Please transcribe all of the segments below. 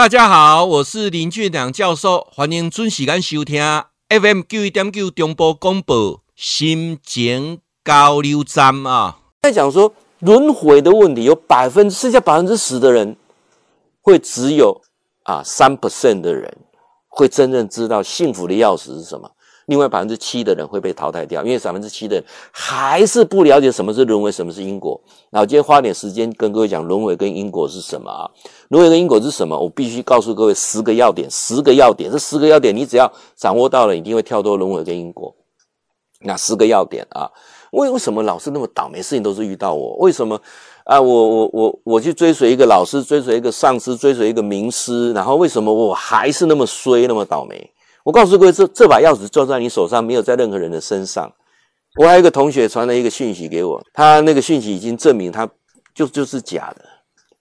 大家好，我是林俊良教授，欢迎准时间收听 FM 九一点九中波广播心情交流站啊。在讲说轮回的问题，有百分之剩下百分之十的人，会只有啊三 percent 的人会真正知道幸福的钥匙是什么。另外百分之七的人会被淘汰掉，因为百分之七的人还是不了解什么是轮回，什么是因果。那我今天花点时间跟各位讲轮回跟因果是什么啊？轮回跟因果是什么？我必须告诉各位十个要点，十个要点，这十个要点你只要掌握到了，一定会跳脱轮回跟因果。那十个要点啊，为为什么老是那么倒霉？事情都是遇到我，为什么啊？我我我我去追随一个老师，追随一个上司，追随一个名师，然后为什么我还是那么衰，那么倒霉？我告诉各位，这这把钥匙就在你手上，没有在任何人的身上。我还有一个同学传了一个讯息给我，他那个讯息已经证明他就就是假的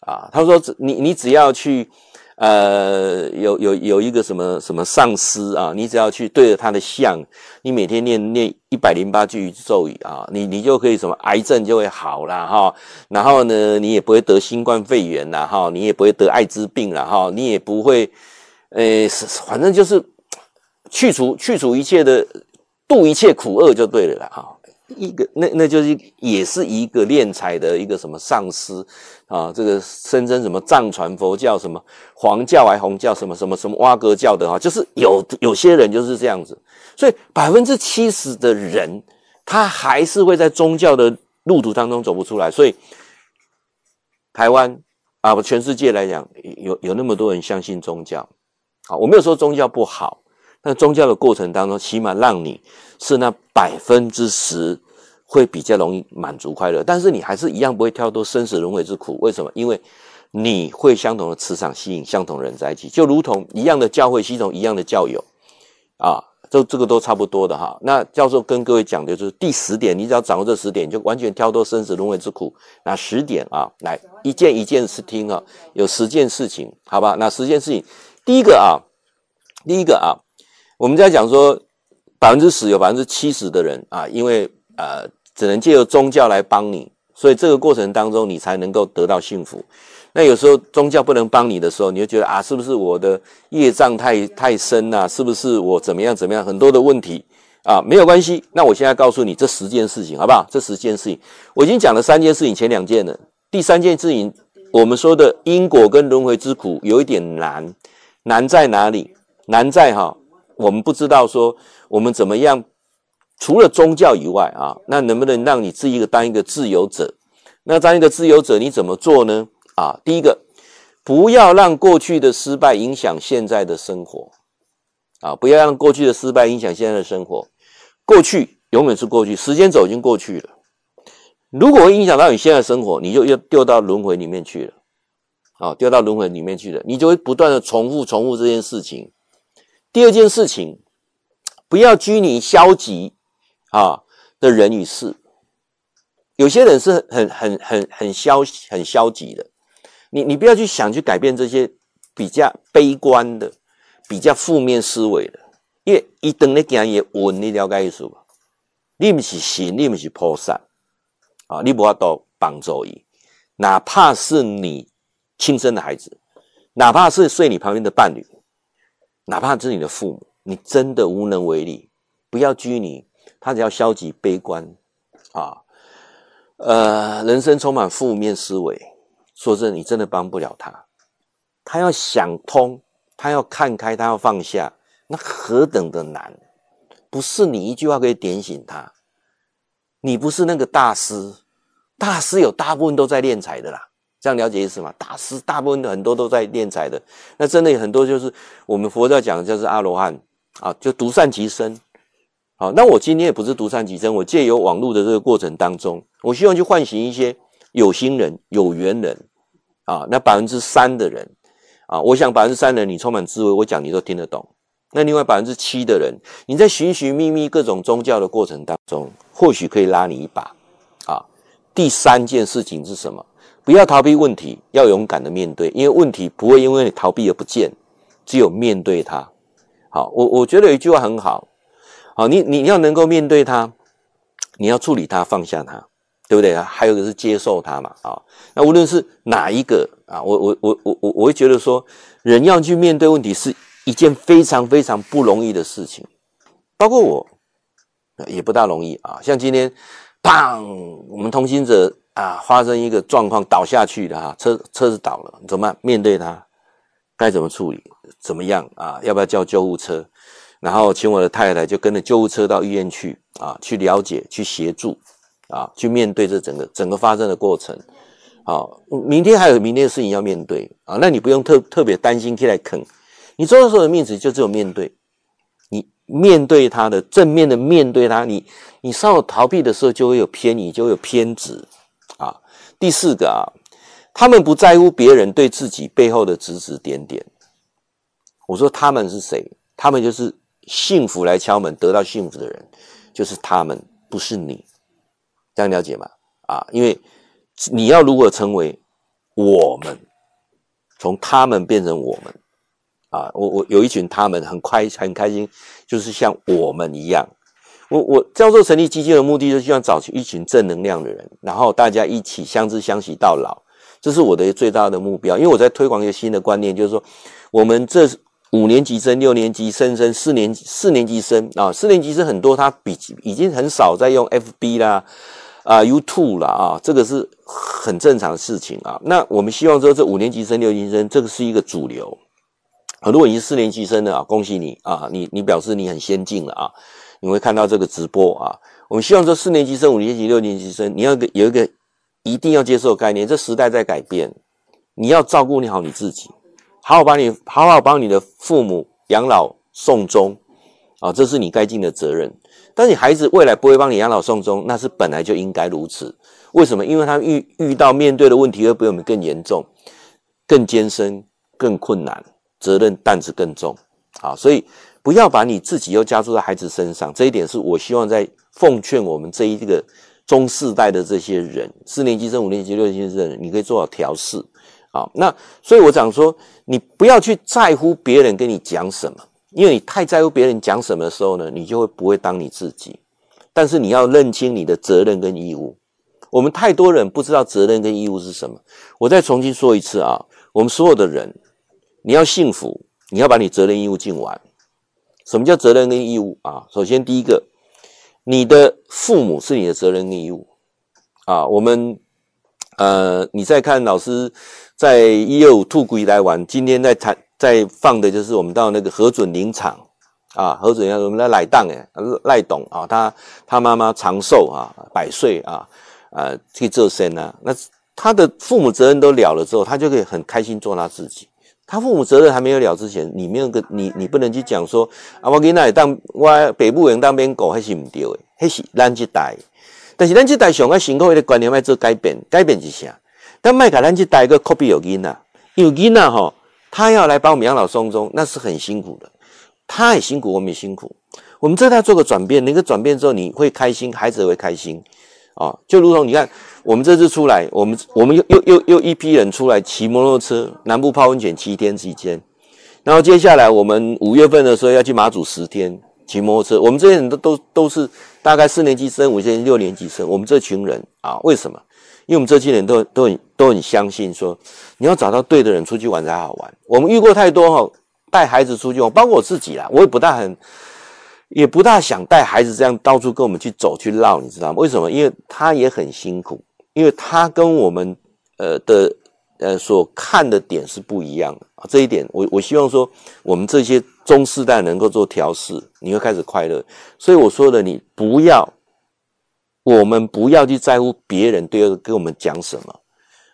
啊。他说：“你你只要去，呃，有有有一个什么什么上师啊，你只要去对着他的像，你每天念念一百零八句咒语啊，你你就可以什么癌症就会好了哈。然后呢，你也不会得新冠肺炎了哈，你也不会得艾滋病了哈，你也不会，呃，反正就是。”去除去除一切的度一切苦厄就对了啦哈，一个那那就是也是一个敛财的一个什么上师啊，这个声称什么藏传佛教什么黄教还红教什么什么什么挖格教的哈，就是有有些人就是这样子，所以百分之七十的人他还是会在宗教的路途当中走不出来，所以台湾啊，全世界来讲有有那么多人相信宗教，好，我没有说宗教不好。那宗教的过程当中，起码让你是那百分之十会比较容易满足快乐，但是你还是一样不会跳脱生死轮回之苦。为什么？因为你会相同的磁场吸引相同人在一起，就如同一样的教会系统，一样的教友啊，这这个都差不多的哈。那教授跟各位讲的就是第十点，你只要掌握这十点，就完全跳脱生死轮回之苦。那十点啊，来一件一件事听啊，有十件事情，好吧？那十件事情，第一个啊，第一个啊。我们在讲说，百分之十有百分之七十的人啊，因为呃，只能借由宗教来帮你，所以这个过程当中你才能够得到幸福。那有时候宗教不能帮你的时候，你就觉得啊，是不是我的业障太太深啊？是不是我怎么样怎么样？很多的问题啊，没有关系。那我现在告诉你这十件事情，好不好？这十件事情，我已经讲了三件事情，前两件了。第三件事情，我们说的因果跟轮回之苦有一点难，难在哪里？难在哈。我们不知道说我们怎么样，除了宗教以外啊，那能不能让你自一个当一个自由者？那当一个自由者，你怎么做呢？啊，第一个，不要让过去的失败影响现在的生活，啊，不要让过去的失败影响现在的生活。过去永远是过去，时间轴已经过去了。如果会影响到你现在生活，你就又丢到轮回里面去了，啊，丢到轮回里面去了，你就会不断的重复重复这件事情。第二件事情，不要拘泥消极啊的人与事。有些人是很很很很消很消极的，你你不要去想去改变这些比较悲观的、比较负面思维的，因为一等你讲也稳，你了解意思吧？你不是神，你不是菩萨啊，你不要多帮助伊，哪怕是你亲生的孩子，哪怕是睡你旁边的伴侣。哪怕是你的父母，你真的无能为力。不要拘泥，他只要消极悲观啊，呃，人生充满负面思维。说真的，你真的帮不了他。他要想通，他要看开，他要放下，那何等的难！不是你一句话可以点醒他。你不是那个大师，大师有大部分都在敛财的啦。这样了解意思吗？大师大部分的很多都在敛财的，那真的有很多就是我们佛教讲的就是阿罗汉啊，就独善其身。好，那我今天也不是独善其身，我借由网络的这个过程当中，我希望去唤醒一些有心人、有缘人啊。那百分之三的人啊，我想百分之三的人你充满智慧，我讲你都听得懂。那另外百分之七的人，你在寻寻觅觅各种宗教的过程当中，或许可以拉你一把啊。第三件事情是什么？不要逃避问题，要勇敢的面对，因为问题不会因为你逃避而不见，只有面对它。好，我我觉得有一句话很好，好，你你要能够面对它，你要处理它，放下它，对不对啊？还有一个是接受它嘛，啊，那无论是哪一个啊，我我我我我我会觉得说，人要去面对问题是一件非常非常不容易的事情，包括我也不大容易啊。像今天，砰，我们同行者啊发生一个状况倒下去的哈，车车子倒了，怎么办？面对它该怎么处理？怎么样啊？要不要叫救护车？然后请我的太太就跟着救护车到医院去啊，去了解、去协助啊，去面对这整个整个发生的过程。好，明天还有明天的事情要面对啊，那你不用特特别担心起来啃。你做的时候的面子就只有面对，你面对他的正面的面对他，你你稍有逃避的时候就会有偏移，就会有偏执。第四个啊，他们不在乎别人对自己背后的指指点点。我说他们是谁？他们就是。幸福来敲门，得到幸福的人就是他们，不是你，这样了解吗？啊，因为你要如果成为我们，从他们变成我们，啊，我我有一群他们很快很开心，就是像我们一样。我我叫做成立基金的目的，就是希望找一群正能量的人，然后大家一起相知相惜到老，这是我的最大的目标。因为我在推广一个新的观念，就是说我们这。五年级生、六年级生、生四年级四年级生啊，四年级生很多，他比已经很少在用 FB 啦，啊 YouTube 啦啊，这个是很正常的事情啊。那我们希望说，这五年级生、六年级生，这个是一个主流啊。如果你是四年级生的啊，恭喜你啊，你你表示你很先进了啊，你会看到这个直播啊。我们希望说，四年级生、五年级、六年级生，你要有一个一定要接受的概念，这时代在改变，你要照顾你好你自己。好好把你好好帮你的父母养老送终啊，这是你该尽的责任。但你孩子未来不会帮你养老送终，那是本来就应该如此。为什么？因为他遇遇到面对的问题会比我们更严重、更艰深、更困难，责任担子更重啊。所以不要把你自己又加注在孩子身上。这一点是我希望在奉劝我们这一个中世代的这些人，四年级生、五年级、六年级生，你可以做好调试啊，那所以我讲说，你不要去在乎别人跟你讲什么，因为你太在乎别人讲什么的时候呢，你就会不会当你自己。但是你要认清你的责任跟义务。我们太多人不知道责任跟义务是什么。我再重新说一次啊，我们所有的人，你要幸福，你要把你责任义务尽完。什么叫责任跟义务啊？首先第一个，你的父母是你的责任跟义务啊。我们呃，你再看老师。在一二五兔鬼来玩，今天在谈在放的就是我们到那个核准林场啊，核准要我们的赖档诶，赖董啊，他他妈妈长寿啊，百岁啊，呃，去做生啊，那他的父母责任都了了之后，他就可以很开心做他自己。他父母责任还没有了之前，你没有个你你不能去讲说啊，我给那里当我北部人当边狗还是唔对诶，还是咱这代，但是咱这代上个辛苦的观念要做改变，改变一下。但麦卡兰去带一个 copy 有囡呐，有囡呐吼，他要来帮我们养老送终，那是很辛苦的。他也辛苦，我们也辛苦。我们这代做个转变，那个转变之后，你会开心，孩子也会开心啊。就如同你看，我们这次出来，我们我们又又又又一批人出来骑摩托车，南部泡温泉七天期间，然后接下来我们五月份的时候要去马祖十天骑摩托车。我们这些人都都都是大概四年级生、五年级、六年级生，我们这群人啊，为什么？因为我们这些人都都很都很相信说，你要找到对的人出去玩才好玩。我们遇过太多哈，带孩子出去玩，包括我自己啦，我也不大很，也不大想带孩子这样到处跟我们去走去绕，你知道吗？为什么？因为他也很辛苦，因为他跟我们呃的呃所看的点是不一样的啊。这一点我我希望说，我们这些中世代能够做调试，你会开始快乐。所以我说的，你不要。我们不要去在乎别人对跟我们讲什么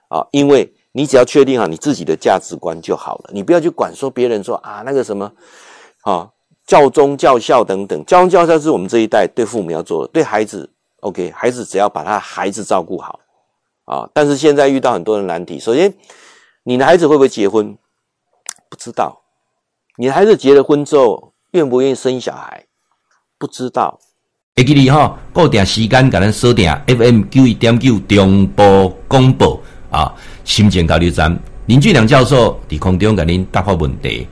啊，因为你只要确定好你自己的价值观就好了。你不要去管说别人说啊那个什么啊教忠教孝等等，教忠教孝是我们这一代对父母要做的，对孩子 OK，孩子只要把他孩子照顾好啊。但是现在遇到很多的难题，首先你的孩子会不会结婚？不知道。你的孩子结了婚之后愿不愿意生小孩？不知道。会记你哈，固定时间，甲咱锁定 FM 九一点九中波广播啊，心情交流站林俊良教授伫空中甲您答复问题。